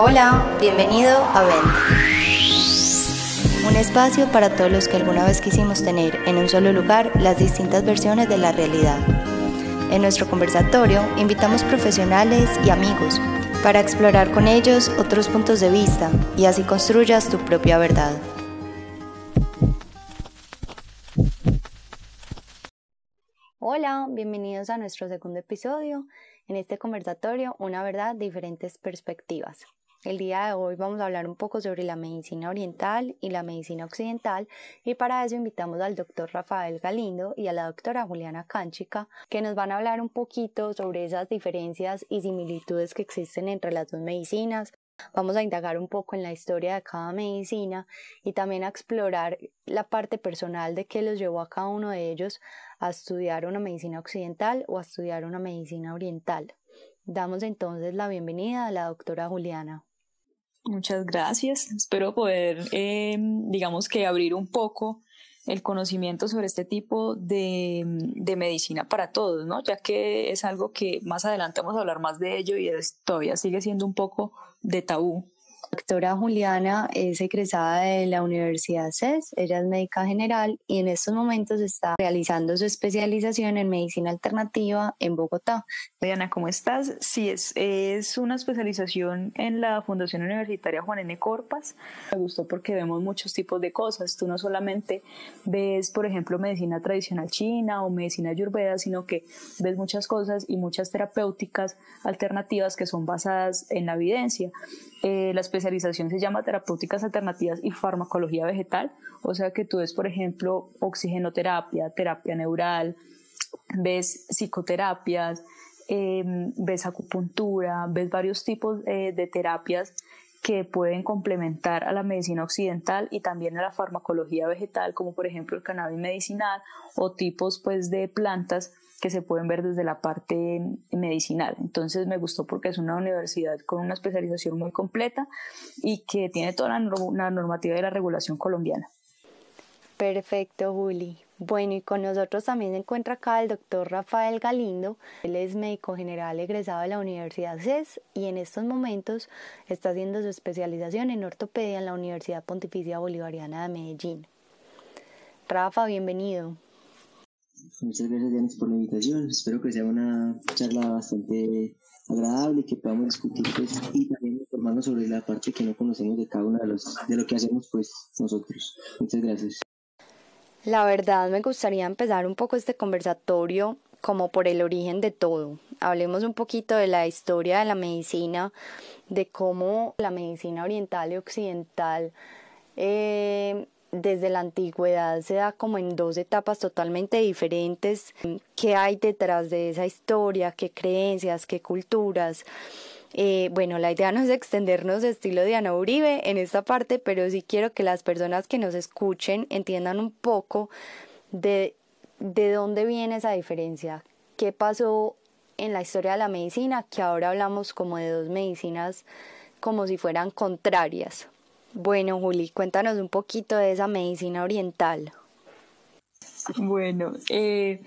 Hola, bienvenido a Venta. Un espacio para todos los que alguna vez quisimos tener en un solo lugar las distintas versiones de la realidad. En nuestro conversatorio invitamos profesionales y amigos para explorar con ellos otros puntos de vista y así construyas tu propia verdad. Hola, bienvenidos a nuestro segundo episodio. En este conversatorio, una verdad, diferentes perspectivas. El día de hoy vamos a hablar un poco sobre la medicina oriental y la medicina occidental y para eso invitamos al doctor Rafael Galindo y a la doctora Juliana Cánchica que nos van a hablar un poquito sobre esas diferencias y similitudes que existen entre las dos medicinas. Vamos a indagar un poco en la historia de cada medicina y también a explorar la parte personal de qué los llevó a cada uno de ellos a estudiar una medicina occidental o a estudiar una medicina oriental. Damos entonces la bienvenida a la doctora Juliana. Muchas gracias. Espero poder, eh, digamos que abrir un poco el conocimiento sobre este tipo de, de, medicina para todos, ¿no? Ya que es algo que más adelante vamos a hablar más de ello y todavía sigue siendo un poco de tabú doctora Juliana es egresada de la Universidad CES, ella es médica general y en estos momentos está realizando su especialización en medicina alternativa en Bogotá. Diana, ¿cómo estás? Sí, es, una especialización en la Fundación Universitaria Juan N. Corpas. Me gustó porque vemos muchos tipos de cosas. Tú no solamente ves, por ejemplo, medicina tradicional china o medicina ayurveda, sino que ves muchas cosas y muchas terapéuticas alternativas que son basadas en la evidencia. Eh, la especialización se llama terapéuticas alternativas y farmacología vegetal, o sea que tú ves, por ejemplo, oxigenoterapia, terapia neural, ves psicoterapias, em, ves acupuntura, ves varios tipos eh, de terapias que pueden complementar a la medicina occidental y también a la farmacología vegetal, como por ejemplo el cannabis medicinal o tipos pues de plantas que se pueden ver desde la parte medicinal. Entonces me gustó porque es una universidad con una especialización muy completa y que tiene toda la, normativa y la regulación colombiana. Perfecto, Juli. Bueno, y con nosotros también se encuentra acá el doctor Rafael Galindo. Él es médico general egresado de la Universidad CES y en estos momentos está haciendo su especialización en ortopedia en la Universidad Pontificia Bolivariana de Medellín. Rafa, bienvenido. Muchas gracias, Janis, por la invitación. Espero que sea una charla bastante agradable, que podamos discutir pues, y también informarnos sobre la parte que no conocemos de cada uno de, los, de lo que hacemos pues, nosotros. Muchas gracias. La verdad, me gustaría empezar un poco este conversatorio como por el origen de todo. Hablemos un poquito de la historia de la medicina, de cómo la medicina oriental y occidental eh, desde la antigüedad se da como en dos etapas totalmente diferentes. ¿Qué hay detrás de esa historia? ¿Qué creencias? ¿Qué culturas? Eh, bueno, la idea no es extendernos de estilo de Ana Uribe en esta parte, pero sí quiero que las personas que nos escuchen entiendan un poco de, de dónde viene esa diferencia. ¿Qué pasó en la historia de la medicina? Que ahora hablamos como de dos medicinas como si fueran contrarias. Bueno, Juli, cuéntanos un poquito de esa medicina oriental. Bueno, eh,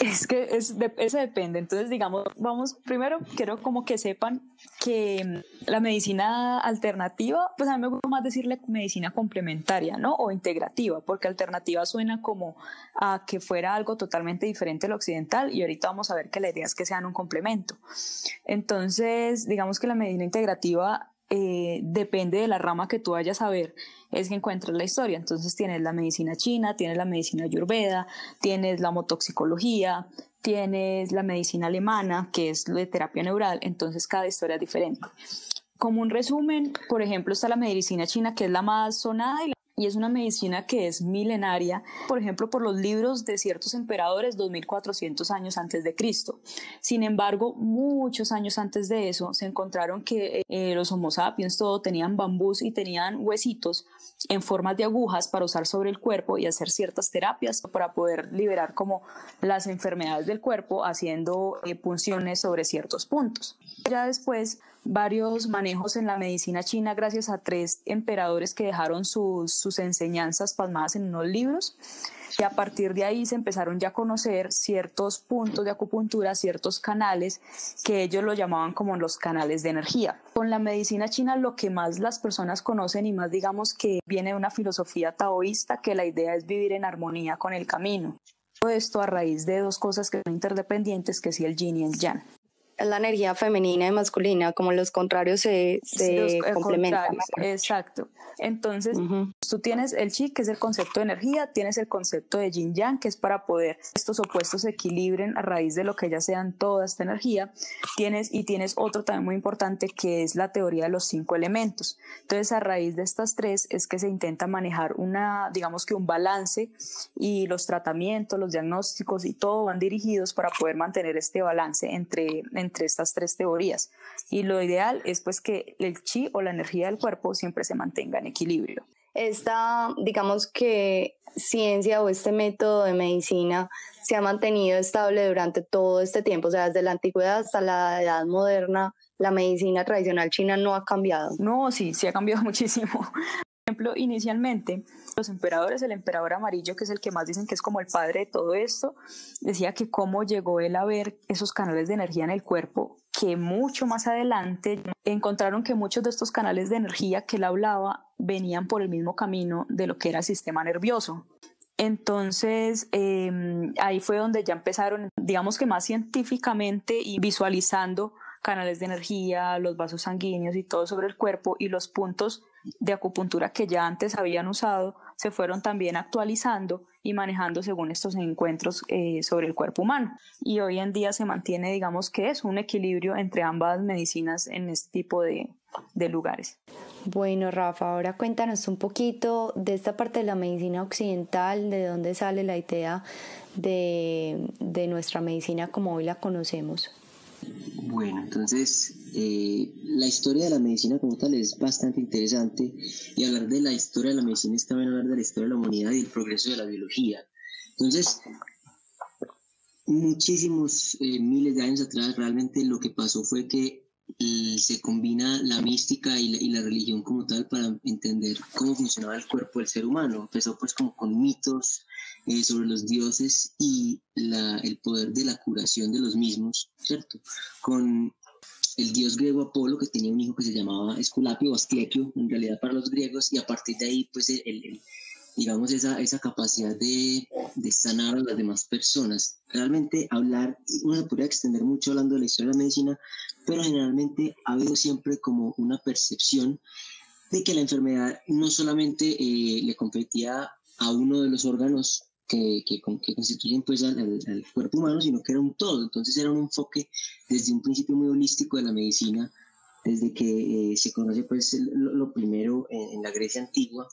es que es eso depende. Entonces, digamos, vamos, primero quiero como que sepan que mm, la medicina alternativa, pues a mí me gusta más decirle medicina complementaria, ¿no? O integrativa, porque alternativa suena como a que fuera algo totalmente diferente al occidental y ahorita vamos a ver que la idea es que sean un complemento. Entonces, digamos que la medicina integrativa eh, depende de la rama que tú vayas a ver, es que encuentras la historia. Entonces tienes la medicina china, tienes la medicina ayurveda, tienes la motoxicología, tienes la medicina alemana, que es de terapia neural, entonces cada historia es diferente. Como un resumen, por ejemplo, está la medicina china, que es la más sonada y y es una medicina que es milenaria, por ejemplo, por los libros de ciertos emperadores 2400 años antes de Cristo. Sin embargo, muchos años antes de eso se encontraron que eh, los Homo sapiens todo tenían bambús y tenían huesitos en formas de agujas para usar sobre el cuerpo y hacer ciertas terapias para poder liberar como las enfermedades del cuerpo haciendo eh, punciones sobre ciertos puntos. Ya después, varios manejos en la medicina china gracias a tres emperadores que dejaron sus, sus enseñanzas pasmadas en unos libros y a partir de ahí se empezaron ya a conocer ciertos puntos de acupuntura, ciertos canales que ellos lo llamaban como los canales de energía. Con la medicina china lo que más las personas conocen y más digamos que viene de una filosofía taoísta que la idea es vivir en armonía con el camino. Todo esto a raíz de dos cosas que son interdependientes, que es el yin y el yang la energía femenina y masculina, como los contrarios se, se eh, complementan. Exacto. Entonces, tú tienes el chi, que es el concepto de energía, tienes el concepto de yin yang, que es para poder estos opuestos se equilibren a raíz de lo que ya sean toda esta energía. Tienes, y tienes otro también muy importante, que es la teoría de los cinco elementos. Entonces, a raíz de estas tres es que se intenta manejar una, digamos que un balance y los tratamientos, los diagnósticos y todo van dirigidos para poder mantener este balance entre, entre estas tres teorías. Y lo ideal es pues que el chi o la energía del cuerpo siempre se mantenga en equilibrio. Esta, digamos que ciencia o este método de medicina se ha mantenido estable durante todo este tiempo, o sea, desde la antigüedad hasta la edad moderna, la medicina tradicional china no ha cambiado. No, sí, sí ha cambiado muchísimo. Ejemplo, inicialmente los emperadores, el emperador amarillo, que es el que más dicen que es como el padre de todo esto, decía que cómo llegó él a ver esos canales de energía en el cuerpo que mucho más adelante encontraron que muchos de estos canales de energía que él hablaba venían por el mismo camino de lo que era el sistema nervioso. Entonces, em, ahí fue donde ya empezaron, digamos que más científicamente y visualizando canales de energía, los vasos sanguíneos y todo sobre el cuerpo y los puntos de acupuntura que ya antes habían usado se fueron también actualizando y manejando según estos encuentros eh, sobre el cuerpo humano. Y hoy en día se mantiene, digamos que es un equilibrio entre ambas medicinas en este tipo de, de lugares. Bueno, Rafa, ahora cuéntanos un poquito de esta parte de la medicina occidental, de dónde sale la idea de, de nuestra medicina como hoy la conocemos. Bueno, entonces eh, la historia de la medicina como tal es bastante interesante y hablar de la historia de la medicina es también hablar de la historia de la humanidad y el progreso de la biología. Entonces, muchísimos eh, miles de años atrás realmente lo que pasó fue que eh, se combina la mística y la, y la, religión como tal para entender cómo funcionaba el cuerpo del ser humano. Empezó pues como con mitos, eh, sobre los dioses y la, el poder de la curación de los mismos, ¿cierto? Con el dios griego Apolo, que tenía un hijo que se llamaba Esculapio o Asclepio, en realidad para los griegos, y a partir de ahí, pues, el, digamos, esa, esa capacidad de, de, sanar a las demás personas. Realmente hablar, uno se podría extender mucho hablando de la historia de la medicina, pero generalmente ha habido siempre como una percepción de que la enfermedad no solamente eh, le competía a uno de los órganos que, que, constituyen pues al, cuerpo humano, sino que era un todo. Entonces era un enfoque desde un principio muy holístico de la medicina, desde que eh, se conoce pues lo, primero en, la Grecia antigua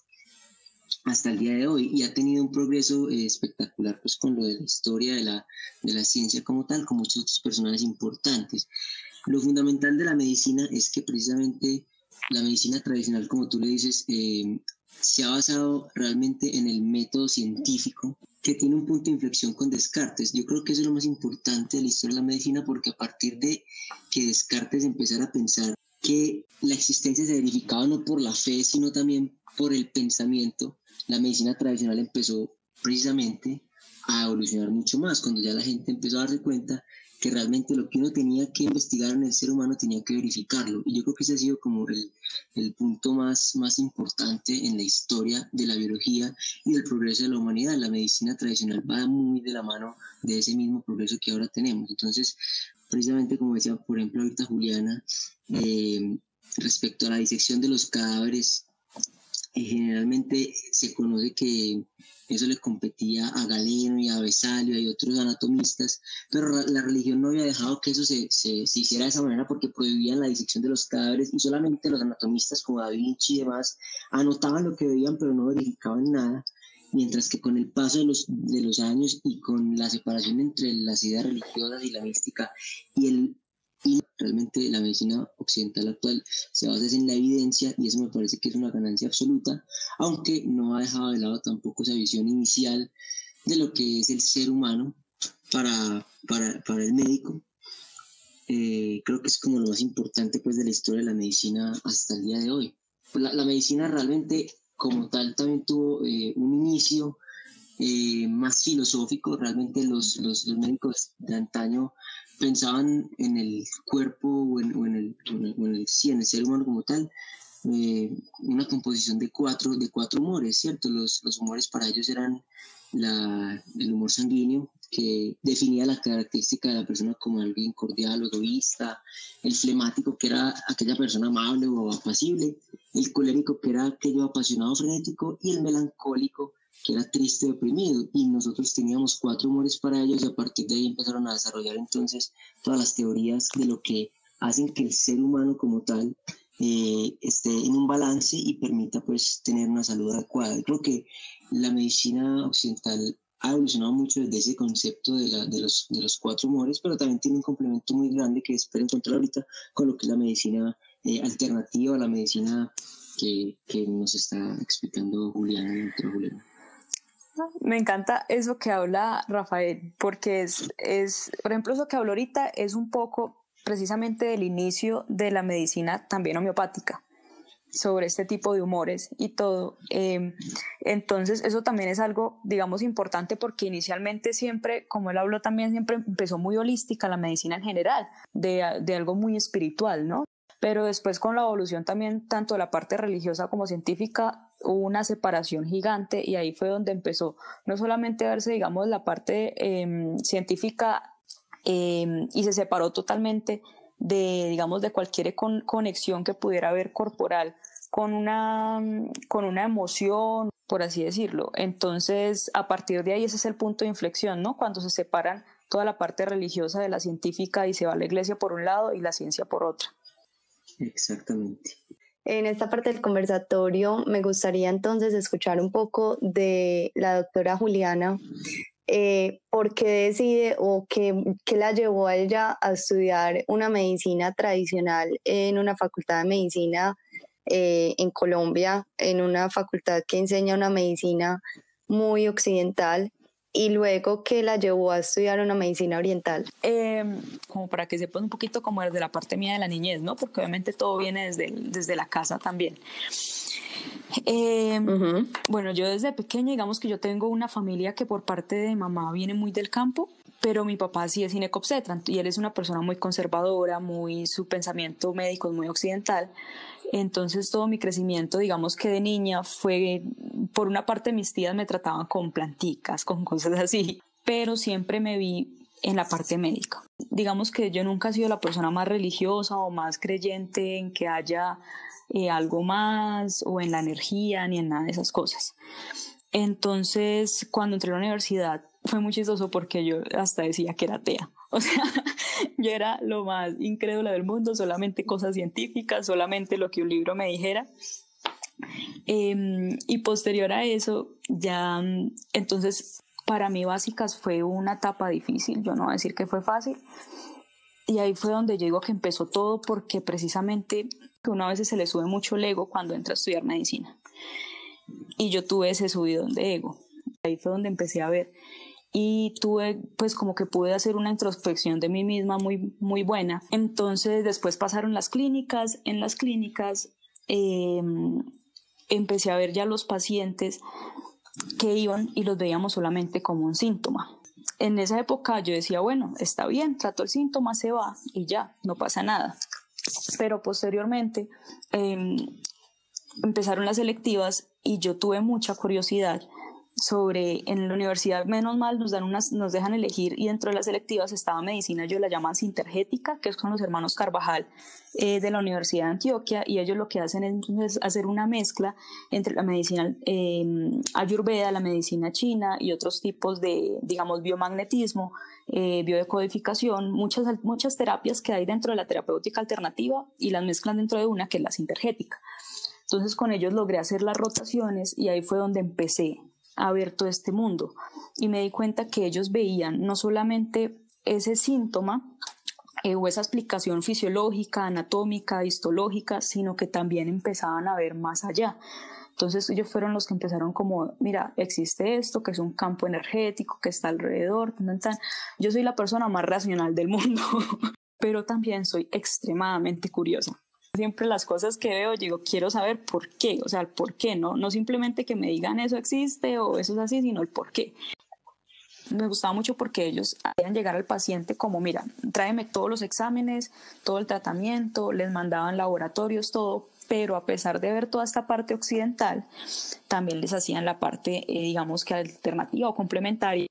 hasta el día de hoy y ha tenido un progreso eh, espectacular pues con lo de la historia de la, de la ciencia como tal, con muchos otros personajes importantes. Lo fundamental de la medicina es que precisamente la medicina tradicional, como tú le dices, eh, se ha basado realmente en el método científico que tiene un punto de inflexión con Descartes. Yo creo que eso es lo más importante de la historia de la medicina porque a partir de que Descartes empezara a pensar que la existencia se verificaba no por la fe, sino también por el pensamiento, la medicina tradicional empezó precisamente a evolucionar mucho más, cuando ya la gente empezó a darse cuenta que realmente lo que uno tenía que investigar en el ser humano tenía que verificarlo. Y yo creo que ese ha sido como el, el punto más, más importante en la historia de la biología y del progreso de la humanidad. La medicina tradicional va muy de la mano de ese mismo progreso que ahora tenemos. Entonces, precisamente como decía, por ejemplo, ahorita Juliana, eh, respecto a la disección de los cadáveres, eh, generalmente se conoce que eso le competía a Galeno y a Besalio y otros anatomistas, pero la religión no había dejado que eso se, se, se, hiciera de esa manera porque prohibían la disección de los cadáveres y solamente los anatomistas como Da Vinci y demás anotaban lo que veían pero no verificaban nada, mientras que con el paso de los, de los años y con la separación entre las ideas religiosas y la mística y el y realmente la medicina occidental actual se basa en la evidencia y eso me parece que es una ganancia absoluta, aunque no ha dejado de lado tampoco esa visión inicial de lo que es el ser humano para, para, para el médico. eh, creo que es como lo más importante pues de la historia de la medicina hasta el día de hoy. La, la medicina realmente como tal también tuvo eh, un inicio eh, más filosófico. Realmente los, los, los, médicos de antaño pensaban en el cuerpo o en, o en, el, en, el, en, el, sí, en el ser humano como tal, eh, una composición de cuatro, de cuatro humores, ¿cierto? Los, los humores para ellos eran la, el humor sanguíneo, que definía la característica de la persona como alguien cordial o egoísta, el flemático, que era aquella persona amable o apacible, el colérico, que era aquello apasionado frenético, y el melancólico, que era triste y oprimido. Y nosotros teníamos cuatro humores para ellos, y a partir de ahí empezaron a desarrollar entonces todas las teorías de lo que hacen que el ser humano como tal eh, esté en un balance y permita pues tener una salud adecuada. Creo que la medicina occidental ha evolucionado mucho desde ese concepto de, la, de, los, de los cuatro humores, pero también tiene un complemento muy grande que espero encontrar ahorita con lo que es la medicina eh, alternativa, la medicina que, que, nos está explicando Juliana. Juliana. Me encanta eso que habla Rafael, porque es, es, por ejemplo, eso que habló ahorita es un poco precisamente del inicio de la medicina también homeopática sobre este tipo de humores y todo. Eh, entonces, eso también es algo, digamos, importante porque inicialmente siempre, como él habló también, siempre empezó muy holística la medicina en general, de, de algo muy espiritual, ¿no? Pero después con la evolución también, tanto de la parte religiosa como científica, hubo una separación gigante y ahí fue donde empezó no solamente a verse, digamos, la parte eh, científica eh, y se separó totalmente de, digamos, de cualquier con, conexión que pudiera haber corporal con una, con una emoción, por así decirlo. Entonces, a partir de ahí ese es el punto de inflexión, ¿no? Cuando se separan toda la parte religiosa de la científica y se va la iglesia por un lado y la ciencia por otra. Exactamente. En esta parte del conversatorio me gustaría entonces escuchar un poco de la doctora Juliana eh, por qué decide o qué, la llevó a ella a estudiar una medicina tradicional en una facultad de medicina eh, en Colombia, en una facultad que enseña una medicina muy occidental y luego que la llevó a estudiar una medicina oriental? Eh, como para que sepan un poquito como desde la parte mía de la niñez, ¿no? Porque obviamente todo viene desde, desde la casa también. Eh, uh -huh. Bueno, yo desde pequeña, digamos que yo tengo una familia que por parte de mamá viene muy del campo, pero mi papá sí es ginecobstetra y él es una persona muy conservadora, muy su pensamiento médico es muy occidental. Entonces todo mi crecimiento, digamos que de niña fue, por una parte mis tías me trataban con planticas, con cosas así, pero siempre me vi en la parte médica. Digamos que yo nunca he sido la persona más religiosa o más creyente en que haya eh, algo más o en la energía ni en nada de esas cosas. Entonces, cuando entré a la universidad fue muy chistoso porque yo hasta decía que era atea. O sea, yo era lo más incrédula del mundo, solamente cosas científicas, solamente lo que un libro me dijera. Eh, y posterior a eso, ya, entonces, para mí básicas fue una etapa difícil, yo no voy a decir que fue fácil. Y ahí fue donde yo digo que empezó todo porque precisamente que una vez se le sube mucho el ego cuando entra a estudiar medicina. Y yo tuve ese subidón de ego. Ahí fue donde empecé a ver y tuve pues como que pude hacer una introspección de mí misma muy muy buena. Entonces después pasaron las clínicas. En las clínicas eh, empecé a ver ya los pacientes que iban y los veíamos solamente como un síntoma. En esa época yo decía bueno está bien trato el síntoma se va y ya no pasa nada pero posteriormente eh, empezaron las selectivas y yo tuve mucha curiosidad sobre en la universidad menos mal nos dan unas nos dejan elegir y dentro de las selectivas estaba medicina yo la llaman sintergética que es con los hermanos Carvajal eh, de la Universidad de Antioquia y ellos lo que hacen es hacer una mezcla entre la medicina eh, ayurveda la medicina china y otros tipos de digamos biomagnetismo eh, biodecodificación muchas muchas terapias que hay dentro de la terapéutica alternativa y las mezclan dentro de una que es la sintergética. Entonces con ellos logré hacer las rotaciones y ahí fue donde empecé a ver todo este mundo y me di cuenta que ellos veían no solamente ese síntoma eh, o esa explicación fisiológica, anatómica, histológica, sino que también empezaban a ver más allá. Entonces ellos fueron los que empezaron como, mira, existe esto, que es un campo energético que está alrededor. Tan, tan. Yo soy la persona más racional del mundo. pero también soy extremadamente curiosa. Siempre las cosas que veo, digo, quiero saber por qué, o sea, el por qué, ¿no? No simplemente que me digan eso existe o eso es así, sino el por qué. Me gustaba mucho porque ellos hacían llegar al paciente como, mira, tráeme todos los exámenes, todo el tratamiento, les mandaban laboratorios, todo, pero a pesar de ver toda esta parte occidental, también les hacían la parte, eh, digamos que alternativa o complementaria,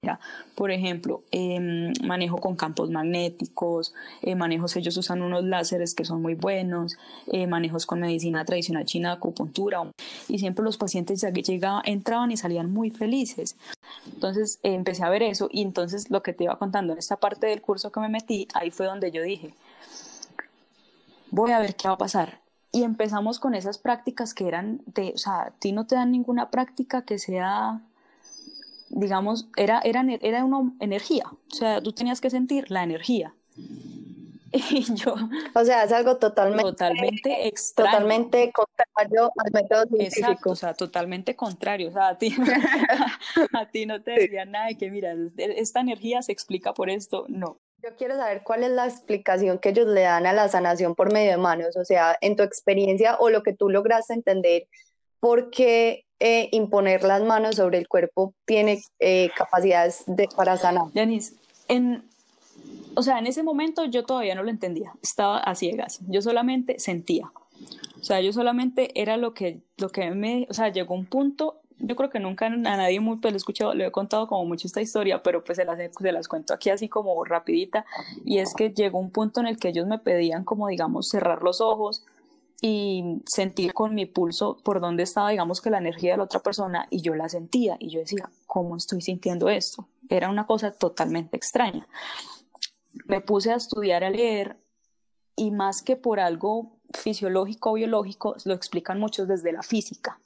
por ejemplo, em, manejo con campos magnéticos, eh, manejos, ellos usan unos láseres que son muy buenos, eh, manejos con medicina tradicional china, acupuntura, y siempre los pacientes ya que llegaban, entraban y salían muy felices. Entonces empecé a ver eso y entonces lo que te iba contando en esta parte del curso que me metí, ahí fue donde yo dije, voy a ver qué va a pasar y empezamos con esas prácticas que eran de, o sea, a ti no te dan ninguna práctica que sea, digamos, era, era, era una energía, o sea, tú tenías que sentir la energía. Y yo... O sea, es algo totalmente... Totalmente extraño. Totalmente contrario al método científico. Exacto, o sea, totalmente contrario. O sea, a ti, a ti no te decían nada de que, mira, esta energía se explica por esto. No, yo quiero saber cuál es la explicación que ellos le dan a la sanación por medio de manos, o sea, en tu experiencia o lo que tú lograste entender, ¿por qué eh, imponer las manos sobre el cuerpo tiene eh, capacidades de, para sanar? Yanis, en, o sea, en ese momento yo todavía no lo entendía, estaba a ciegas, yo solamente sentía. O sea, yo solamente era lo que, lo que me, o sea, llegó un punto yo creo que nunca a nadie muy, pues lo he escuchado, le he contado como mucho esta historia, pero pues se las, se las cuento aquí así como rapidita, y es que llegó un punto en el que ellos me pedían como digamos cerrar los ojos y sentir con mi pulso por dónde estaba digamos que la energía de la otra persona y yo la sentía y yo decía, ¿cómo estoy sintiendo esto? Era una cosa totalmente extraña. Me puse a estudiar, a leer y más que por algo fisiológico o biológico, lo explican muchos desde la física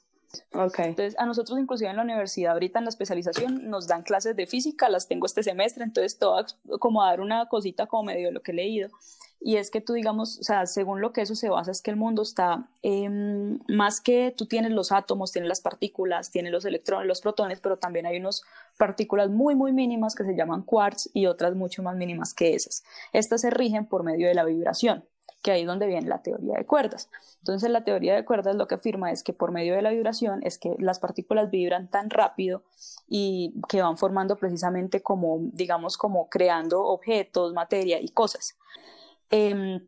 Entonces, a nosotros inclusive en la universidad, ahorita en la especialización, nos dan clases de física, las tengo este semestre, entonces todo como a dar una cosita como medio de lo que he leído. Y es que tú, digamos, o sea, según lo que eso se basa, es que el mundo está em, más que tú tienes los átomos, tienes las partículas, tienes los electrones, los protones, pero también hay unas partículas muy, muy mínimas que se llaman quarks y otras mucho más mínimas que esas. Estas se rigen por medio de la vibración que ahí es donde viene la teoría de cuerdas. Entonces la teoría de cuerdas lo que afirma es que por medio de la vibración es que las partículas vibran tan rápido y que van formando precisamente como, digamos, como creando objetos, materia y cosas. Em,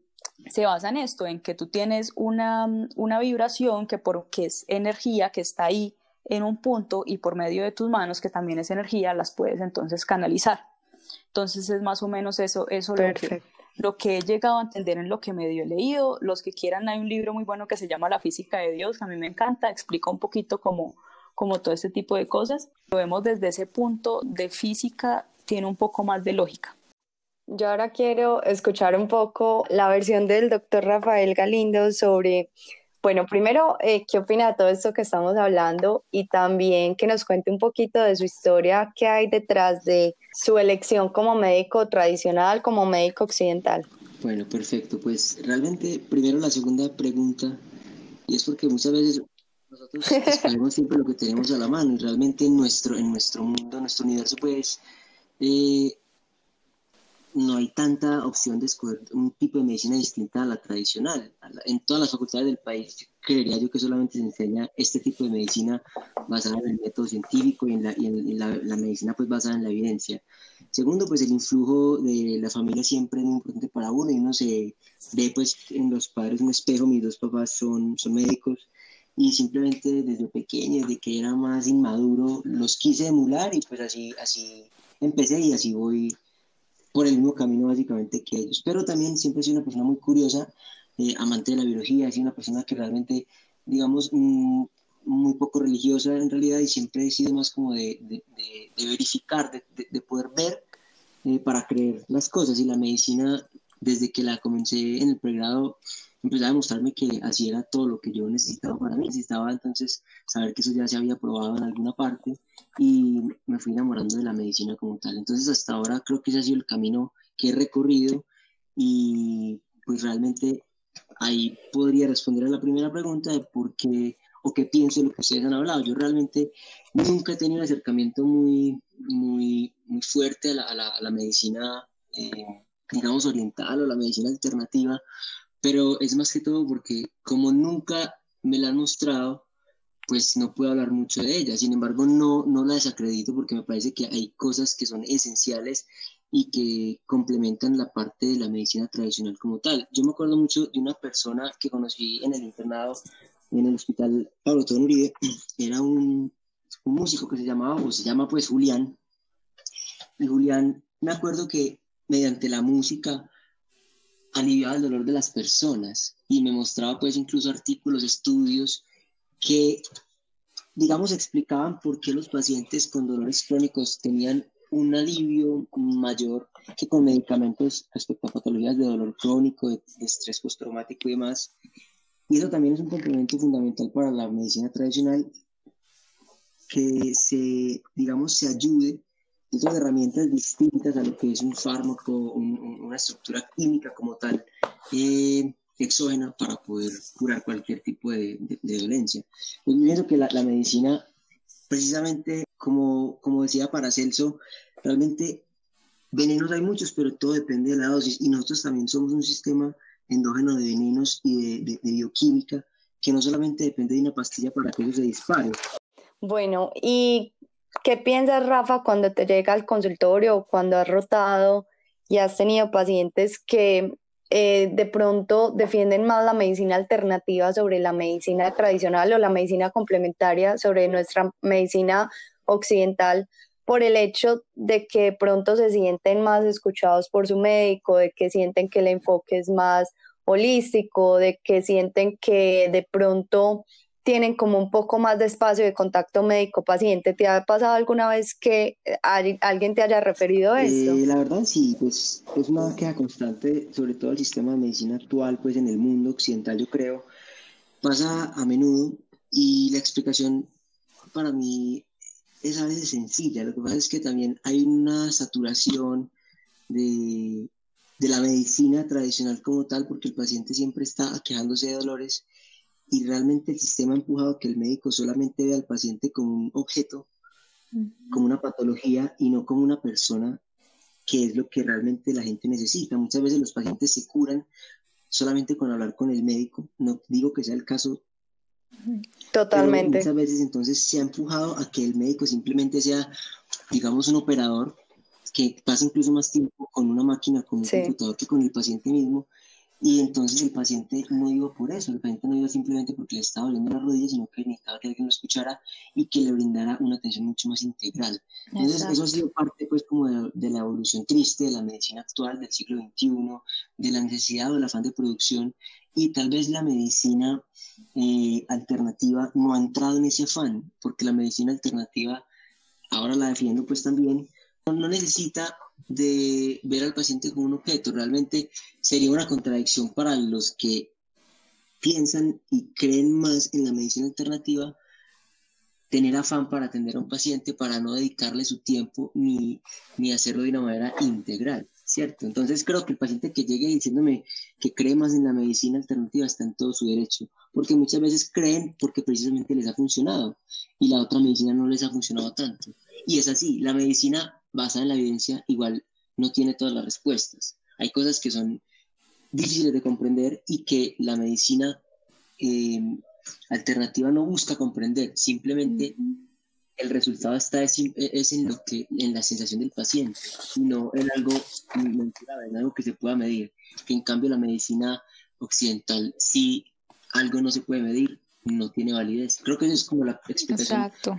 se basa en esto, en que tú tienes una, una vibración que, por, que es energía que está ahí en un punto y por medio de tus manos, que también es energía, las puedes entonces canalizar. Entonces es más o menos eso, eso lo que, lo que he llegado a entender en lo que medio he leído. Los que quieran, hay un libro muy bueno que se llama La física de Dios, a mí me encanta, explica un poquito como, como todo este tipo de cosas. Lo vemos desde ese punto de física, tiene un poco más de lógica. Yo ahora quiero escuchar un poco la versión del doctor Rafael Galindo sobre bueno, primero, eh, ¿qué opina de todo esto que estamos hablando? Y también que nos cuente un poquito de su historia, qué hay detrás de su elección como médico tradicional, como médico occidental. Bueno, perfecto. Pues realmente, primero la segunda pregunta, y es porque muchas veces nosotros escogemos siempre lo que tenemos a la mano, y realmente en nuestro, en nuestro mundo, en nuestro universo, pues eh, no hay tanta opción de escoger un tipo de medicina distinta a la tradicional. En todas las facultades del país, creería yo que solamente se enseña este tipo de medicina basada en el método científico y en la, medicina pues basada en la evidencia. Segundo, pues el influjo de la familia siempre es muy importante para uno y uno se ve pues en los padres un espejo, mis dos papás son, son médicos y simplemente desde pequeño, desde que era más inmaduro, los quise emular y pues así, así empecé y así voy por el mismo camino básicamente que ellos. Pero también siempre he sido una persona muy curiosa, eh, amante de la biología, he sido una persona que realmente, digamos, mm, muy poco religiosa en realidad y siempre he sido más como de, de, de, verificar, de, poder ver eh, para creer las cosas. Y la medicina, desde que la comencé en el pregrado, empezó a demostrarme que así era todo lo que yo necesitaba para mí. Necesitaba entonces saber que eso ya se había probado en alguna parte y me fui enamorando de la medicina como tal. Entonces hasta ahora creo que ese ha sido el camino que he recorrido y pues realmente ahí podría responder a la primera pregunta de por qué o qué pienso de lo que ustedes han hablado. Yo realmente nunca he tenido un acercamiento muy, muy, muy fuerte a la, a la, medicina eh, digamos, oriental o la medicina alternativa, pero es más que todo porque como nunca me la han mostrado, pues no puedo hablar mucho de ella. Sin embargo, no, no la desacredito porque me parece que hay cosas que son esenciales y que complementan la parte de la medicina tradicional como tal. Yo me acuerdo mucho de una persona que conocí en el internado, en el hospital Pablo Tón Uribe, era un, un músico que se llamaba, o se llama pues Julián. Y Julián, me acuerdo que mediante la música aliviaba el dolor de las personas y me mostraba pues incluso artículos, estudios que, digamos, explicaban por qué los pacientes con dolores crónicos tenían un alivio mayor que con medicamentos respecto a patologías de dolor crónico, de, estrés postraumático y demás. Y eso también es un complemento fundamental para la medicina tradicional que se, digamos, se ayude otras herramientas distintas a lo que es un fármaco, una estructura química como tal, eh, exógena para poder curar cualquier tipo de, de, dolencia. Pues yo pienso que la, la, medicina, precisamente como, como decía Paracelso, realmente venenos hay muchos, pero todo depende de la dosis y nosotros también somos un sistema endógeno de venenos y de, de bioquímica que no solamente depende de una pastilla para que ellos se dispare. Bueno, ¿y qué piensas, Rafa, cuando te llega al consultorio o cuando has rotado y has tenido pacientes que eh, de pronto defienden más la medicina alternativa sobre la medicina tradicional o la medicina complementaria sobre nuestra medicina occidental por el hecho de que de pronto se sienten más escuchados por su médico, de que sienten que el enfoque es más holístico, de que sienten que de pronto tienen como un poco más de espacio de contacto médico-paciente. ¿Te ha pasado alguna vez que eh, alguien te haya referido esto? Eh, la verdad sí, pues es una queja constante, sobre todo el sistema de medicina actual, pues en el mundo occidental yo creo, pasa a menudo y la explicación para mí es a veces sencilla. Lo que pasa es que también hay una saturación de, de la medicina tradicional como tal, porque el paciente siempre está quejándose de dolores y realmente el sistema ha empujado a que el médico solamente vea al paciente como un objeto, como una patología y no como una persona, que es lo que realmente la gente necesita. Muchas veces los pacientes se curan solamente con hablar con el médico. No digo que sea el caso. Totalmente. muchas veces entonces se ha empujado a que el médico simplemente sea, digamos, un operador que pasa incluso más tiempo con una máquina, con un computador que con el paciente mismo y entonces el paciente no iba por eso, el paciente no iba simplemente porque le estaba doliendo la rodilla, sino que necesitaba que alguien lo escuchara y que le brindara una atención mucho más integral. Entonces eso ha sido parte pues como de, la evolución triste de la medicina actual del siglo XXI, de la necesidad o del afán de producción y tal vez la medicina eh, alternativa no ha entrado en ese afán, porque la medicina alternativa, ahora la defiendo pues también, no necesita de ver al paciente como un objeto. Realmente sería una contradicción para los que piensan y creen más en la medicina alternativa tener afán para atender a un paciente para no dedicarle su tiempo ni, ni hacerlo de una manera integral, ¿cierto? Entonces creo que el paciente que llegue diciéndome que cree más en la medicina alternativa está en todo su derecho, porque muchas veces creen porque precisamente les ha funcionado y la otra medicina no les ha funcionado tanto. Y es así, la medicina basada en la evidencia igual no tiene todas las respuestas. Hay cosas que son difíciles de comprender y que la medicina eh, alternativa no busca comprender, simplemente el resultado está es, en lo que en la sensación del paciente, no en algo en algo que se pueda medir. Que en cambio la medicina occidental, si algo no se puede medir, no tiene validez. Creo que eso es como la explicación Exacto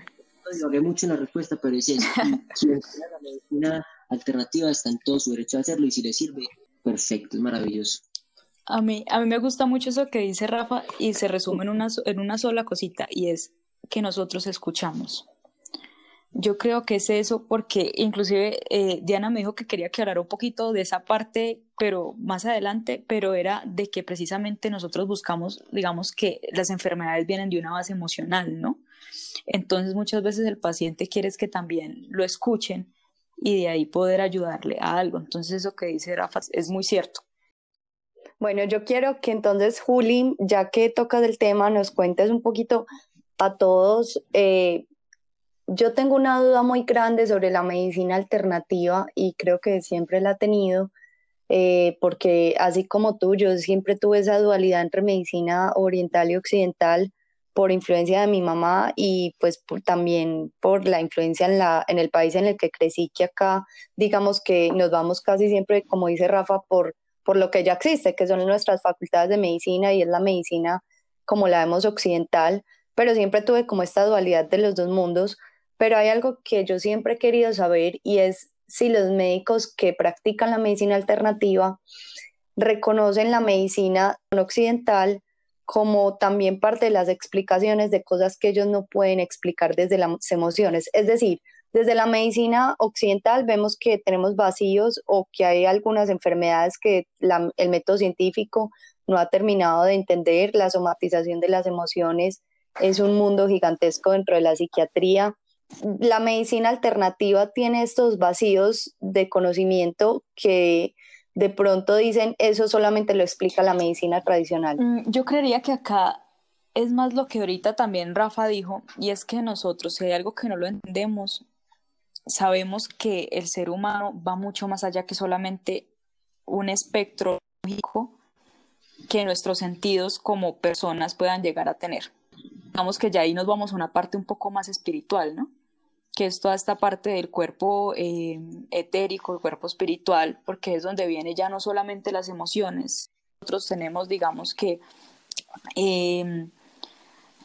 no mucho en la respuesta, pero es eso. Quien la medicina alternativa está en todo su derecho a hacerlo y si le sirve, perfecto, es maravilloso. A mí, a mí me gusta mucho eso que dice Rafa y se resume en una, en una sola cosita y es que nosotros escuchamos. Yo creo que es eso porque inclusive eh, Diana me dijo que quería que hablara un poquito de esa parte, pero más adelante, pero era de que precisamente nosotros buscamos, digamos, que las enfermedades vienen de una base emocional, ¿no? Entonces muchas veces el paciente quiere que también lo escuchen y de ahí poder ayudarle a algo. Entonces eso que dice Rafa es muy cierto. Bueno, yo quiero que entonces, Juli, ya que tocas el tema, nos cuentes un poquito a todos. Eh, yo tengo una duda muy grande sobre la medicina alternativa y creo que siempre la he tenido. eh, porque así como tú, yo siempre tuve esa dualidad entre medicina oriental y occidental por influencia de mi mamá y pues también por la influencia en, la, en el país en el que crecí, que acá digamos que nos vamos casi siempre, como dice Rafa, por, por lo que ya existe, que son nuestras facultades de medicina y es la medicina como la vemos occidental, pero siempre tuve como esta dualidad de los dos mundos, pero hay algo que yo siempre he querido saber y es si los médicos que practican la medicina alternativa reconocen la medicina occidental como también parte de las explicaciones de cosas que ellos no pueden explicar desde las emociones. Es decir, desde la medicina occidental vemos que tenemos vacíos o que hay algunas enfermedades que el método científico no ha terminado de entender. La somatización de las emociones es un mundo gigantesco dentro de la psiquiatría. La medicina alternativa tiene estos vacíos de conocimiento que de pronto dicen eso solamente lo explica la medicina tradicional. Mm, yo creería que acá es más lo que ahorita también Rafa dijo, y es que nosotros, si hay algo que no lo entendemos, sabemos que el ser humano va mucho más allá que solamente un espectro lógico que nuestros sentidos como personas puedan llegar a tener. Digamos que ya ahí nos vamos a una parte un poco más espiritual, ¿no? Que es toda esta parte del cuerpo eh, etérico, el cuerpo espiritual, porque es donde viene ya no solamente las emociones. Nosotros tenemos, digamos que em,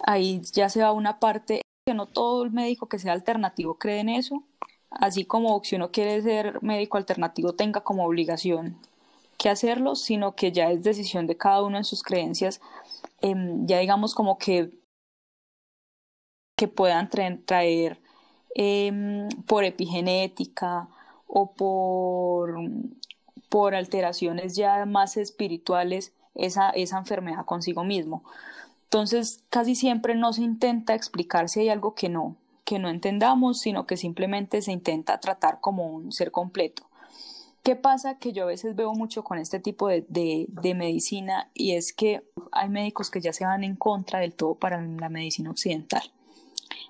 ahí ya se va una parte que no todo el médico que sea alternativo cree en eso, así como si uno quiere ser médico alternativo tenga como obligación que hacerlo, sino que ya es decisión de cada uno en sus creencias, em, ya digamos como que, que puedan traer Em, por epigenética o por, por alteraciones ya más espirituales esa, esa enfermedad consigo mismo. Entonces, casi siempre no se intenta explicar si hay algo que no, que no entendamos, sino que simplemente se intenta tratar como un ser completo. ¿Qué pasa? Que yo a veces veo mucho con este tipo de, de, de, medicina y es que hay médicos que ya se van en contra del todo para la medicina occidental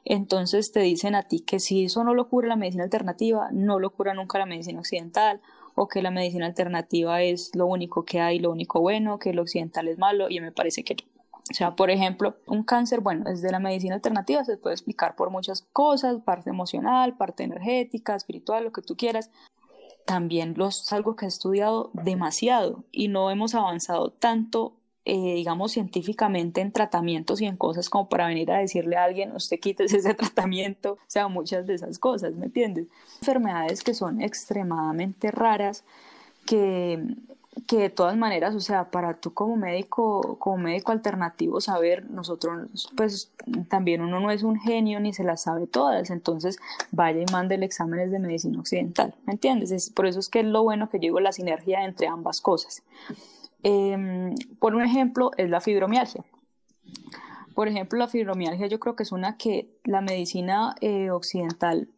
entonces te dicen a ti que si eso no lo cura la medicina alternativa, no lo cura nunca la medicina occidental, o que la medicina alternativa es lo único que hay, lo único bueno, que el occidental es malo, y me parece que O sea, por ejemplo, un cáncer, bueno, desde la medicina alternativa se puede explicar por muchas cosas, parte emocional, parte energética, espiritual, lo que tú quieras. También los, es algo que he estudiado demasiado y no hemos avanzado tanto eh, digamos, científicamente en tratamientos y en cosas como para venir a decirle a alguien, usted quítese ese tratamiento, o sea, muchas de esas cosas, ¿me entiendes? Enfermedades que son extremadamente raras, que, que de todas maneras, o sea, para tú como médico, como médico alternativo saber, nosotros, pues también uno no es un genio ni se las sabe todas, entonces vaya y mande el exámenes de medicina occidental, ¿me entiendes? Es, por eso es que es lo bueno que llego la sinergia entre ambas cosas. Em, por un ejemplo, es la fibromialgia. Por ejemplo, la fibromialgia yo creo que es una que la medicina eh, occidental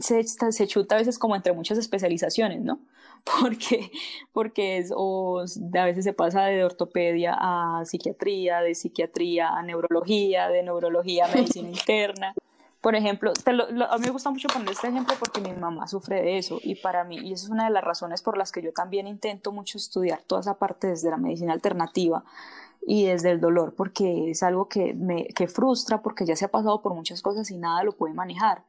se, se, chuta a veces como entre muchas especializaciones, ¿no? Porque, porque es, o a veces se pasa de ortopedia a psiquiatría, de psiquiatría a neurología, de neurología a medicina interna. Por ejemplo, a mí me gusta mucho poner este ejemplo porque mi mamá sufre de eso y para mí, y esa es una de las razones por las que yo también intento mucho estudiar toda esa parte desde la medicina alternativa y desde el dolor, porque es algo que me que frustra porque ya se ha pasado por muchas cosas y nada lo puede manejar.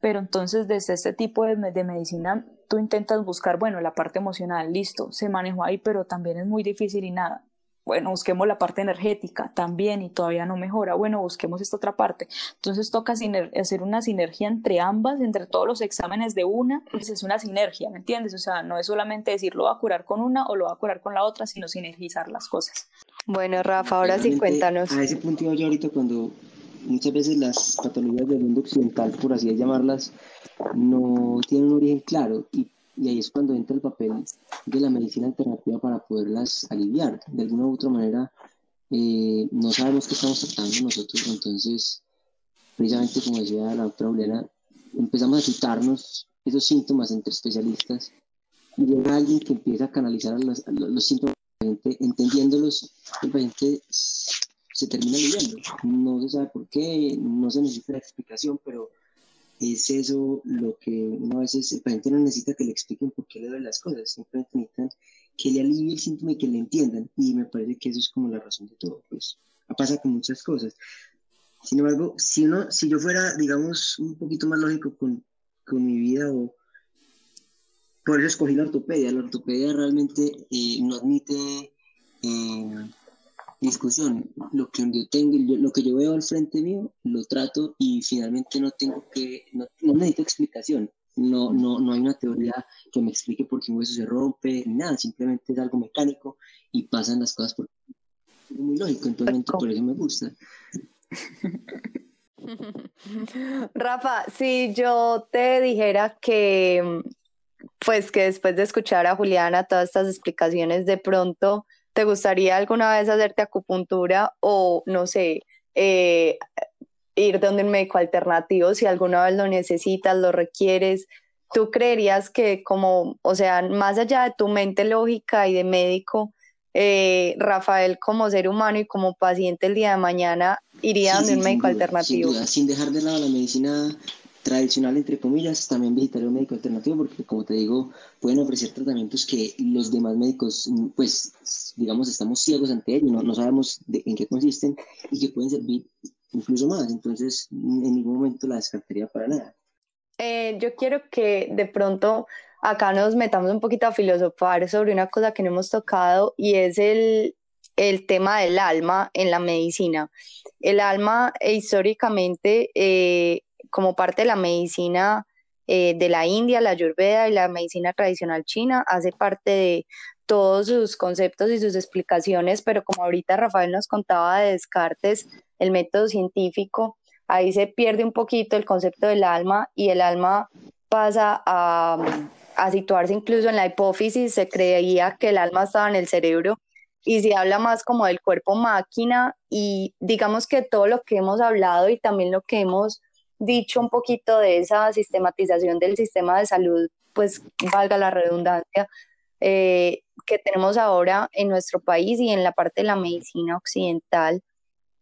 Pero entonces desde este tipo de, de medicina tú intentas buscar, bueno, la parte emocional, listo, se manejó ahí, pero también es muy difícil y nada bueno, busquemos la parte energética también y todavía no mejora, bueno, busquemos esta otra parte. Entonces toca hacer una sinergia entre ambas, entre todos los exámenes de una, pues es una sinergia, ¿me entiendes? O sea, no es solamente decir lo va a curar con una o lo va a curar con la otra, sino sinergizar las cosas. Bueno, Rafa, ahora sí cuéntanos. A ese punto yo ahorita cuando muchas veces las patologías del mundo occidental, por así llamarlas, no tienen un origen claro y y ahí es cuando entra el papel de la medicina alternativa para poderlas aliviar. De alguna u otra manera, eh, no sabemos qué estamos tratando nosotros, entonces, precisamente como decía la doctora Juliana, empezamos a citarnos esos síntomas entre especialistas y llega alguien que empieza a canalizar los, los, síntomas, entendiéndolos, el paciente se termina aliviando. No se sabe por qué, no se necesita explicación, pero es eso lo que uno a veces, el paciente no necesita que le expliquen por qué le duelen las cosas, simplemente necesitan que le alivie el síntoma y que le entiendan. Y me parece que eso es como la razón de todo. Pues pasa con muchas cosas. Sin embargo, si, uno, si yo fuera, digamos, un poquito más lógico con, con mi vida, o, por eso escogí la ortopedia. La ortopedia realmente eh, no admite eh, discusión. Lo que yo tengo, lo que yo veo al frente mío, lo trato y finalmente no tengo que, no, necesito explicación. No, no, no hay una teoría que me explique por qué un hueso se rompe, ni nada, simplemente es algo mecánico y pasan las cosas por muy lógico, entonces por eso me gusta. Rafa, si yo te dijera que, pues que después de escuchar a Juliana todas estas explicaciones, de pronto, ¿te gustaría alguna vez hacerte acupuntura o, no sé, eh, ir donde un médico alternativo si alguna vez lo necesitas, lo requieres? ¿Tú creerías que como, o sea, más allá de tu mente lógica y de médico, eh, Rafael como ser humano y como paciente el día de mañana iría donde un médico alternativo. Sin, dejar de lado la medicina tradicional, entre comillas, también visitaría un médico alternativo porque, como te digo, pueden ofrecer tratamientos que los demás médicos, pues, digamos, estamos ciegos ante ellos, no, no sabemos en qué consisten y que pueden servir incluso más. Entonces, en ningún momento la descartaría para nada. Eh, yo quiero que de pronto acá nos metamos un poquito a filosofar sobre una cosa que no hemos tocado y es el, el tema del alma en la medicina. El alma eh, históricamente, eh, como parte de la medicina de la India, la Ayurveda y la medicina tradicional china, hace parte de todos sus conceptos y sus explicaciones, pero como ahorita Rafael nos contaba de Descartes, el método científico, ahí se pierde un poquito el concepto del alma y el alma pasa a, situarse incluso en la hipófisis, se creía que el alma estaba en el cerebro y se habla más como del cuerpo máquina y digamos que todo lo que hemos hablado y también lo que hemos dicho un poquito de esa sistematización del sistema de salud, pues valga la redundancia, eh, que tenemos ahora en nuestro país y en la parte de la medicina occidental,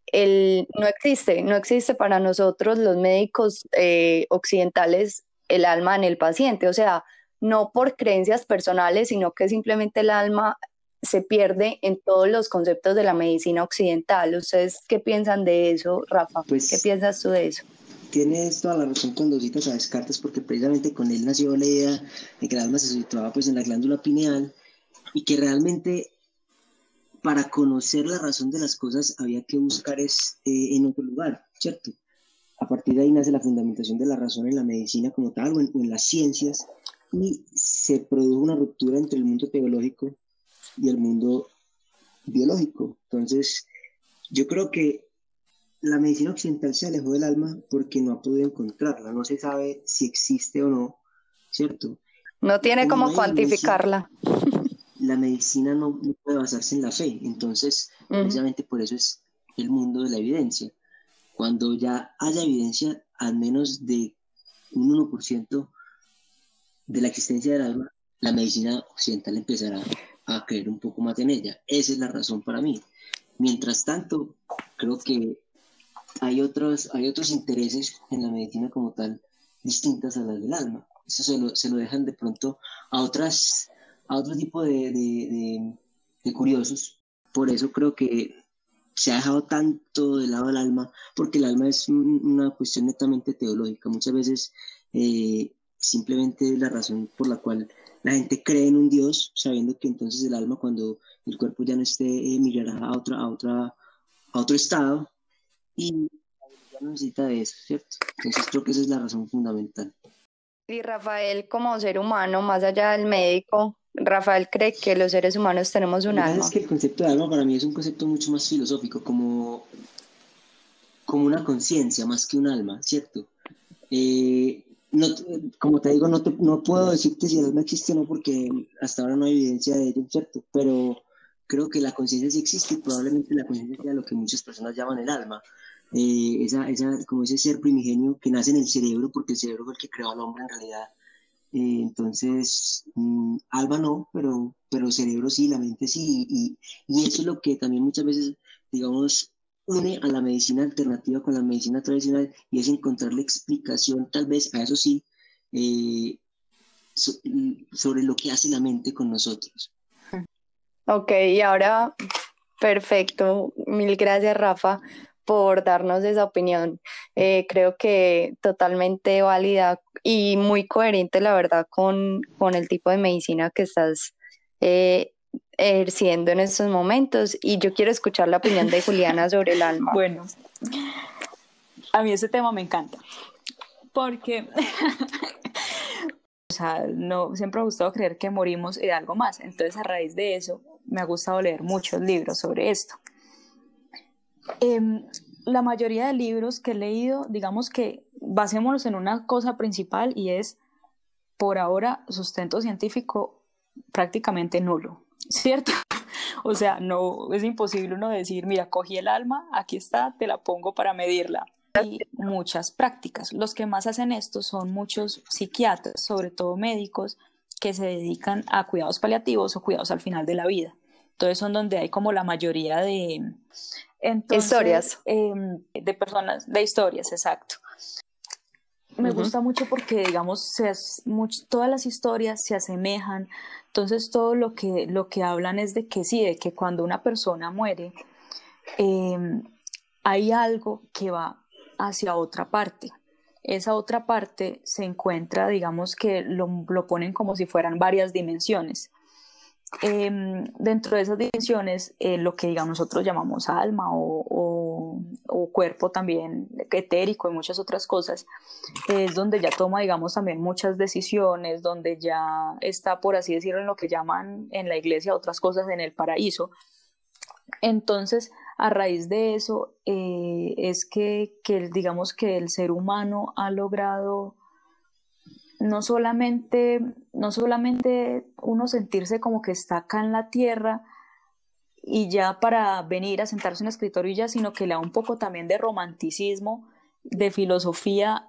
el, no existe, no existe para nosotros los médicos eh, occidentales el alma en el paciente, o sea, no por creencias personales, sino que simplemente el alma se pierde en todos los conceptos de la medicina occidental. ¿Ustedes qué piensan de eso, Rafa? Pues, ¿Qué piensas tú de eso? Tienes toda la razón cuando citas a Descartes, porque precisamente con él nació la idea de que el alma se situaba pues, en la glándula pineal y que realmente para conocer la razón de las cosas había que buscar es, eh, en otro lugar, ¿cierto? A partir de ahí nace la fundamentación de la razón en la medicina como tal o en, las ciencias y se produjo una ruptura entre el mundo teológico y el mundo biológico. Entonces, yo creo que la medicina occidental se alejó del alma porque no ha podido encontrarla, no se sabe si existe o no, ¿cierto? No tiene cómo cuantificarla la medicina no, puede basarse en la fe. Entonces, precisamente por eso es el mundo de la evidencia. Cuando ya haya evidencia, al menos de un 1% de la existencia del alma, la medicina occidental empezará a creer un poco más en ella. Esa es la razón para mí. Mientras tanto, creo que hay otros, hay otros intereses en la medicina como tal distintas a las del alma. Eso se lo, se lo dejan de pronto a otras a otro tipo de, curiosos. Por eso creo que se ha dejado tanto de lado el alma, porque el alma es una cuestión netamente teológica. Muchas veces eh, simplemente la razón por la cual la gente cree en un Dios, sabiendo que entonces el alma, cuando el cuerpo ya no esté, eh, migrará a, otra, a, otra, a otro estado y ya no necesita de eso, ¿cierto? Entonces creo que esa es la razón fundamental. Y Rafael, como ser humano, más allá del médico, Rafael cree que los seres humanos tenemos un alma. Es que el concepto de alma para mí es un concepto mucho más filosófico, como, como una conciencia más que un alma, ¿cierto? Eh, no, como te digo, no, no puedo decirte si el alma existe o no, porque hasta ahora no hay evidencia de ello, ¿cierto? Pero creo que la conciencia sí existe y probablemente la conciencia sea lo que muchas personas llaman el alma. Eh, esa, esa, como ese ser primigenio que nace en el cerebro, porque el cerebro fue el que creó al hombre en realidad eh, entonces, mm, alma no, pero, pero cerebro sí, la mente sí, y, y, eso es lo que también muchas veces, digamos, une a la medicina alternativa con la medicina tradicional y es encontrarle explicación, tal vez a eso sí, eh, sobre lo que hace la mente con nosotros. Ok, y ahora, perfecto. Mil gracias, Rafa, por darnos esa opinión. Eh, creo que totalmente válida y muy coherente, la verdad, con, con el tipo de medicina que estás eh, ejerciendo en estos momentos. Y yo quiero escuchar la opinión de Juliana sobre el alma. Bueno, a mí ese tema me encanta, porque o sea, no, siempre me ha gustado creer que morimos de algo más. Entonces, a raíz de eso, me ha gustado leer muchos libros sobre esto. Em, la mayoría de libros que he leído, digamos que basémonos en una cosa principal y es, por ahora, sustento científico prácticamente nulo, ¿cierto? O sea, no es imposible uno decir, mira, cogí el alma, aquí está, te la pongo para medirla y muchas prácticas. Los que más hacen esto son muchos psiquiatras, sobre todo médicos, que se dedican a cuidados paliativos o cuidados al final de la vida. Entonces son donde hay como la mayoría de historias. Em, de personas, de historias, exacto. Me gusta mucho porque, digamos, se, todas las historias se asemejan. Entonces todo lo que, lo que hablan es de que sí, de que cuando una persona muere, em, hay algo que va hacia otra parte. Esa otra parte se encuentra, digamos que lo, ponen como si fueran varias dimensiones. Em, dentro de esas dimensiones, eh, lo que digamos nosotros llamamos alma o, cuerpo también etérico y muchas otras cosas, es donde ya toma, digamos, también muchas decisiones, donde ya está, por así decirlo, en lo que llaman en la iglesia otras cosas en el paraíso. Entonces, a raíz de eso eh, es que, digamos que el ser humano ha logrado no solamente, no solamente uno sentirse como que está acá en la tierra y ya para venir a sentarse en el escritorio y ya, sino que le da un poco también de romanticismo, de filosofía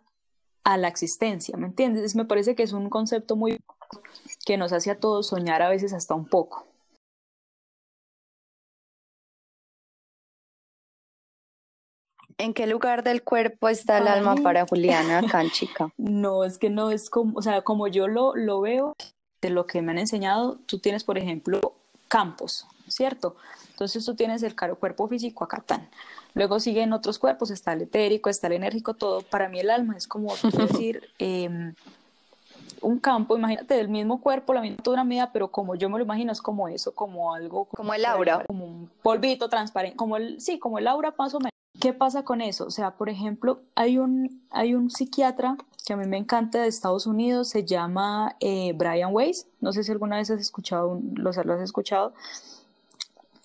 a la existencia, ¿me entiendes? Me parece que es un concepto muy que nos hace a todos soñar a veces hasta un poco. ¿En qué lugar del cuerpo está el alma para Juliana chica? No, es que no es como, o sea, como yo lo, lo veo, de lo que me han enseñado, tú tienes, por ejemplo, campos, ¿cierto? Entonces tú tienes el cuerpo físico acá tan. Luego siguen otros cuerpos, está el etérico, está el enérgico, todo. Para mí el alma es como decir em, un campo, imagínate del mismo cuerpo, la misma media, pero como yo me lo imagino es como eso, como algo como, el aura, como un polvito transparente, como el sí, como el aura más o menos. ¿Qué pasa con eso? O sea, por ejemplo, hay un, hay un psiquiatra que a mí me encanta de Estados Unidos, se llama eh, Brian Weiss, no sé si alguna vez has escuchado, los, lo has escuchado,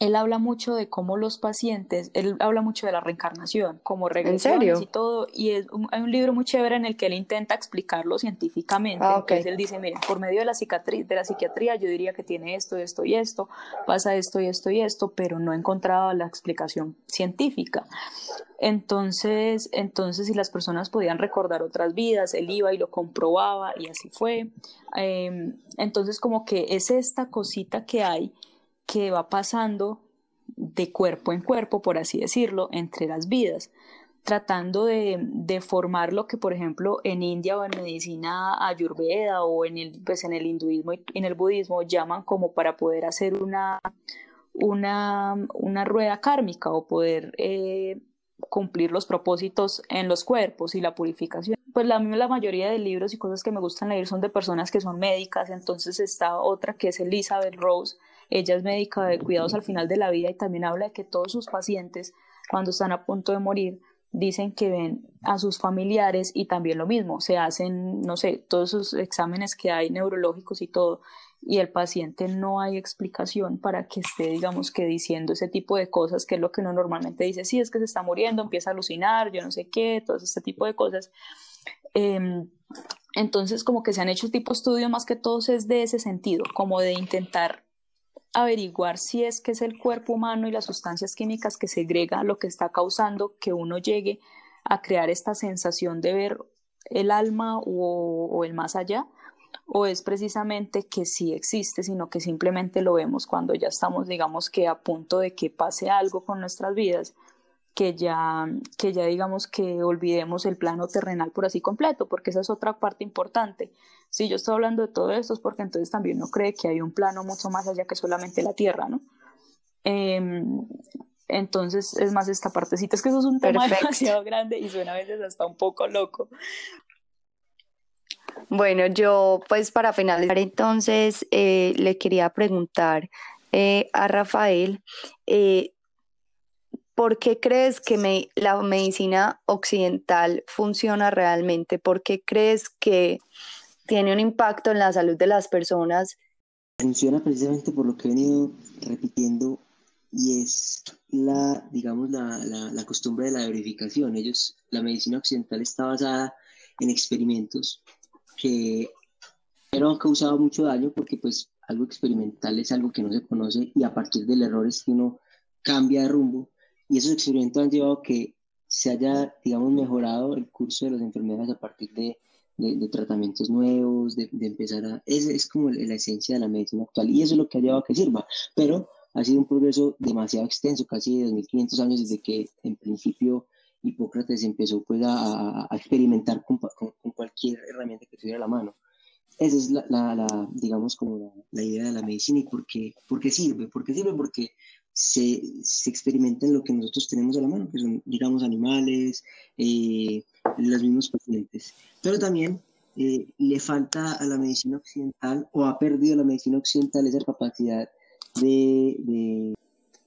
él habla mucho de cómo los pacientes, él habla mucho de la reencarnación, como regresiones y todo, y es hay un libro muy chévere en el que él intenta explicarlo científicamente. Ah, Entonces él dice, mire, por medio de la, de la psiquiatría yo diría que tiene esto, esto y esto, pasa esto y esto y esto, pero no he encontrado la explicación científica. Entonces, entonces si las personas podían recordar otras vidas, él iba y lo comprobaba y así fue. Em, entonces como que es esta cosita que hay que va pasando de cuerpo en cuerpo, por así decirlo, entre las vidas, tratando de, formar lo que, por ejemplo, en India o en medicina ayurveda o en el, pues en el hinduismo y en el budismo llaman como para poder hacer una, una, una rueda kármica o poder eh, cumplir los propósitos en los cuerpos y la purificación. Pues la, la mayoría de libros y cosas que me gustan leer son de personas que son médicas, entonces está otra que es Elizabeth Rose, ella es médica de cuidados al final de la vida y también habla de que todos sus pacientes, cuando están a punto de morir, dicen que ven a sus familiares y también lo mismo, se hacen, no sé, todos esos exámenes que hay neurológicos y todo, y el paciente no hay explicación para que esté, digamos, que diciendo ese tipo de cosas, que es lo que uno normalmente dice, sí, es que se está muriendo, empieza a alucinar, yo no sé qué, todo este tipo de cosas. Em, entonces, como que se han hecho tipo estudio más que todos es de ese sentido, como de intentar averiguar si es que es el cuerpo humano y las sustancias químicas que segrega lo que está causando que uno llegue a crear esta sensación de ver el alma o, el más allá, o es precisamente que sí existe, sino que simplemente lo vemos cuando ya estamos, digamos que a punto de que pase algo con nuestras vidas, que ya, que ya digamos que olvidemos el plano terrenal por así completo, porque esa es otra parte importante. Si yo estoy hablando de todo esto es porque entonces también uno cree que hay un plano mucho más allá que solamente la Tierra, ¿no? Em, entonces es más esta partecita, es que eso es un tema demasiado grande y suena a veces hasta un poco loco. Bueno, yo pues para finalizar entonces eh, le quería preguntar eh, a Rafael, eh, ¿por qué crees que la medicina occidental funciona realmente? ¿Por qué crees que tiene un impacto en la salud de las personas? Funciona precisamente por lo que he venido repitiendo y es la, digamos, la, la, costumbre de la verificación. Ellos, la medicina occidental está basada en experimentos que pero han causado mucho daño porque pues algo experimental es algo que no se conoce y a partir del error es que uno cambia de rumbo y esos experimentos han llevado a que se haya, digamos, mejorado el curso de las enfermedades a partir de, de, tratamientos nuevos, de, de, empezar a... Esa es como la esencia de la medicina actual y eso es lo que ha llevado a que sirva, pero ha sido un progreso demasiado extenso, casi de 2.500 años desde que en principio Hipócrates empezó pues a, a experimentar con, con, cualquier herramienta que tuviera a la mano. Esa es la, la, digamos, como la, idea de la medicina y por qué, por qué sirve. ¿Por qué sirve? Porque se, se, experimenta en lo que nosotros tenemos a la mano, que son, digamos, animales, eh, los mismos pacientes. Pero también eh, le falta a la medicina occidental o ha perdido la medicina occidental esa capacidad de, de,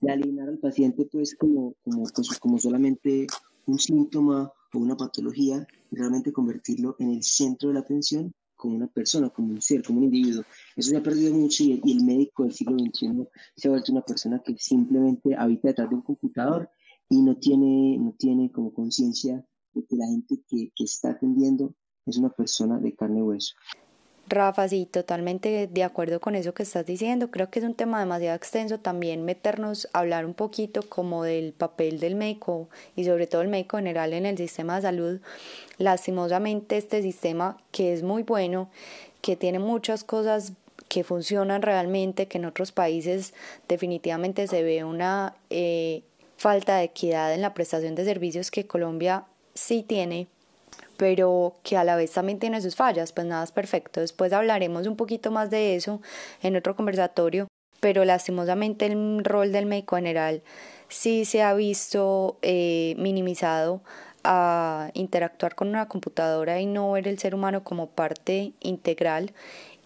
de alienar al paciente pues como, como, pues, como solamente un síntoma o una patología, realmente convertirlo en el centro de la atención como una persona, como un ser, como un individuo. Eso se ha perdido mucho y el, médico del siglo XXI se ha vuelto una persona que simplemente habita detrás de un computador y no tiene, no tiene como conciencia de que la gente que, que está atendiendo es una persona de carne y hueso. Rafa, sí, totalmente de acuerdo con eso que estás diciendo. Creo que es un tema demasiado extenso también meternos a hablar un poquito como del papel del médico y sobre todo el médico general en el sistema de salud. Lastimosamente este sistema que es muy bueno, que tiene muchas cosas que funcionan realmente, que en otros países definitivamente se ve una eh, falta de equidad en la prestación de servicios que Colombia sí tiene, pero que a la vez también tiene sus fallas, pues nada es perfecto. Después hablaremos un poquito más de eso en otro conversatorio, pero lastimosamente el rol del médico general sí se ha visto eh, minimizado a interactuar con una computadora y no ver el ser humano como parte integral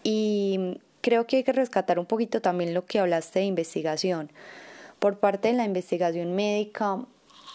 y creo que hay que rescatar un poquito también lo que hablaste de investigación. Por parte de la investigación médica,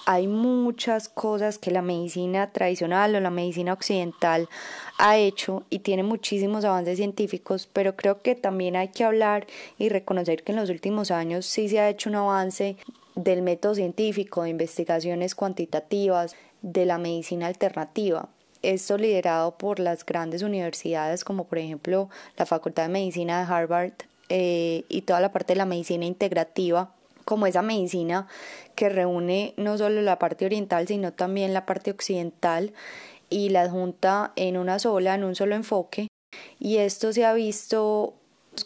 hay muchas cosas que la medicina tradicional o la medicina occidental ha hecho y tiene muchísimos avances científicos, pero creo que también hay que hablar y reconocer que en los últimos años sí se ha hecho un avance del método científico, de investigaciones cuantitativas, de la medicina alternativa. Esto liderado por las grandes universidades como por ejemplo la Facultad de Medicina de Harvard eh, y toda la parte de la medicina integrativa como esa medicina que reúne no solo la parte oriental, sino también la parte occidental y la junta en una sola, en un solo enfoque. Y esto se ha visto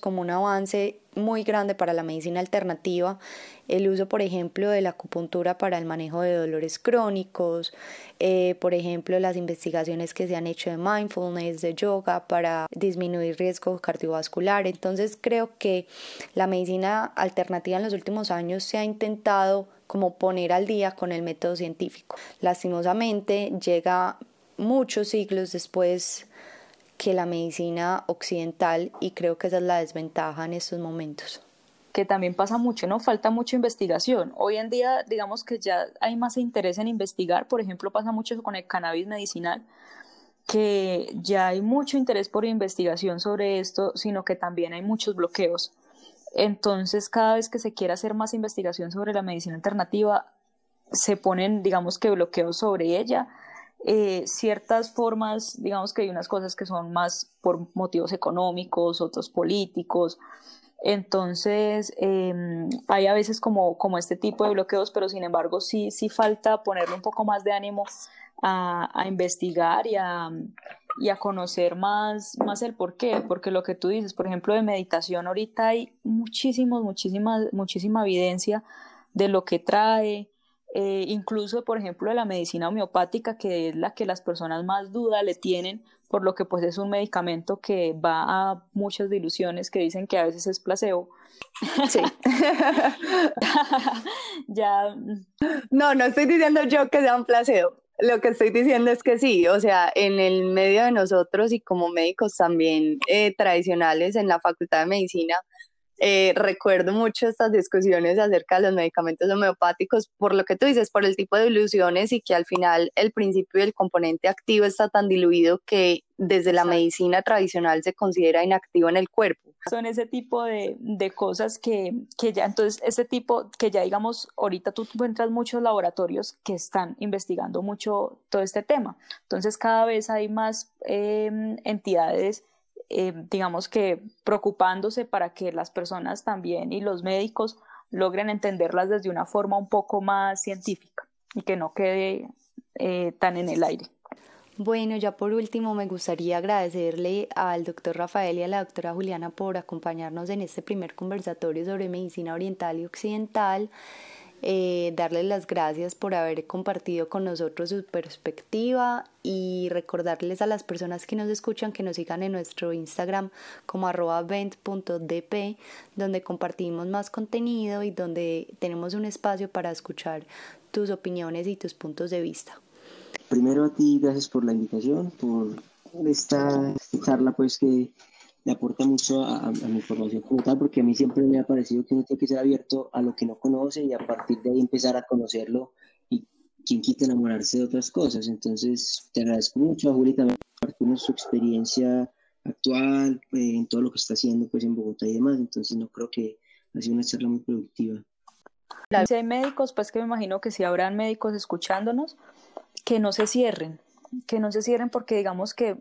como un avance muy grande para la medicina alternativa, el uso, por ejemplo, de la acupuntura para el manejo de dolores crónicos, eh, por ejemplo, las investigaciones que se han hecho de mindfulness, de yoga para disminuir riesgo cardiovascular. Entonces creo que la medicina alternativa en los últimos años se ha intentado como poner al día con el método científico. Lastimosamente llega muchos siglos después que la medicina occidental y creo que esa es la desventaja en estos momentos que también pasa mucho, ¿no? Falta mucha investigación. Hoy en día, digamos que ya hay más interés en investigar, por ejemplo, pasa mucho con el cannabis medicinal, que ya hay mucho interés por investigación sobre esto, sino que también hay muchos bloqueos. Entonces, cada vez que se quiere hacer más investigación sobre la medicina alternativa, se ponen, digamos que bloqueos sobre ella eh, ciertas formas, digamos que hay unas cosas que son más por motivos económicos, otros políticos. Entonces, em, hay a veces como, como este tipo de bloqueos, pero sin embargo sí, sí falta ponerle un poco más de ánimo a, a investigar y a, y a conocer más, más el por qué, porque lo que tú dices, por ejemplo, de meditación, ahorita hay muchísimos, muchísima, muchísima evidencia de lo que trae, eh, incluso por ejemplo de la medicina homeopática, que es la que las personas más duda le tienen, por lo que pues es un medicamento que va a muchas ilusiones que dicen que a veces es placebo. Sí. ya. No, no estoy diciendo yo que sea un placebo. Lo que estoy diciendo es que sí, o sea, en el medio de nosotros y como médicos también eh, tradicionales en la Facultad de Medicina, eh, recuerdo mucho estas discusiones acerca de los medicamentos homeopáticos por lo que tú dices, por el tipo de ilusiones y que al final el principio y el componente activo está tan diluido que desde la medicina tradicional se considera inactivo en el cuerpo. Son ese tipo de, de cosas que, que, ya, entonces, ese tipo que ya digamos, ahorita tú encuentras muchos laboratorios que están investigando mucho todo este tema. Entonces, cada vez hay más eh, entidades eh, digamos que preocupándose para que las personas también y los médicos logren entenderlas desde una forma un poco más científica y que no quede eh, tan en el aire. Bueno, ya por último me gustaría agradecerle al doctor Rafael y a la doctora Juliana por acompañarnos en este primer conversatorio sobre medicina oriental y occidental eh, darles las gracias por haber compartido con nosotros su perspectiva y recordarles a las personas que nos escuchan que nos sigan en nuestro Instagram como arroba donde compartimos más contenido y donde tenemos un espacio para escuchar tus opiniones y tus puntos de vista. Primero a ti, gracias por la invitación, por esta charla pues que le aporta mucho a, mi formación como tal, porque a mí siempre me ha parecido que uno tiene que ser abierto a lo que no conoce y a partir de ahí empezar a conocerlo y quien quita enamorarse de otras cosas. Entonces, te agradezco mucho a Juli también compartirnos su experiencia actual eh, en todo lo que está haciendo pues en Bogotá y demás. Entonces, no creo que ha sido una charla muy productiva. Si hay médicos, pues que me imagino que si habrán médicos escuchándonos, que no se cierren, que no se cierren porque digamos que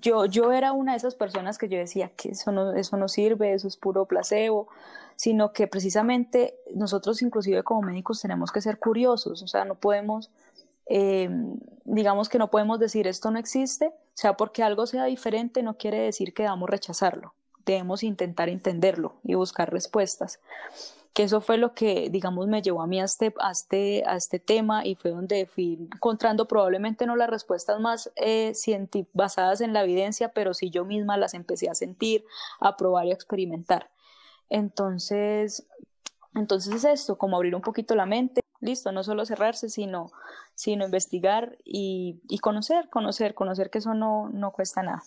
yo, yo era una de esas personas que yo decía que eso no, eso no sirve, eso es puro placebo, sino que precisamente nosotros inclusive como médicos tenemos que ser curiosos, o sea, no podemos, eh, digamos que no podemos decir esto no existe, o sea, porque algo sea diferente no quiere decir que debamos rechazarlo, debemos intentar entenderlo y buscar respuestas que eso fue lo que, digamos, me llevó a mí a este, a este, a este tema y fue donde fui encontrando probablemente no las respuestas más eh, basadas en la evidencia, pero sí yo misma las empecé a sentir, a probar y a experimentar. Entonces, entonces es esto, como abrir un poquito la mente, listo, no solo cerrarse, sino, sino investigar y, y conocer, conocer, conocer que eso no, no cuesta nada.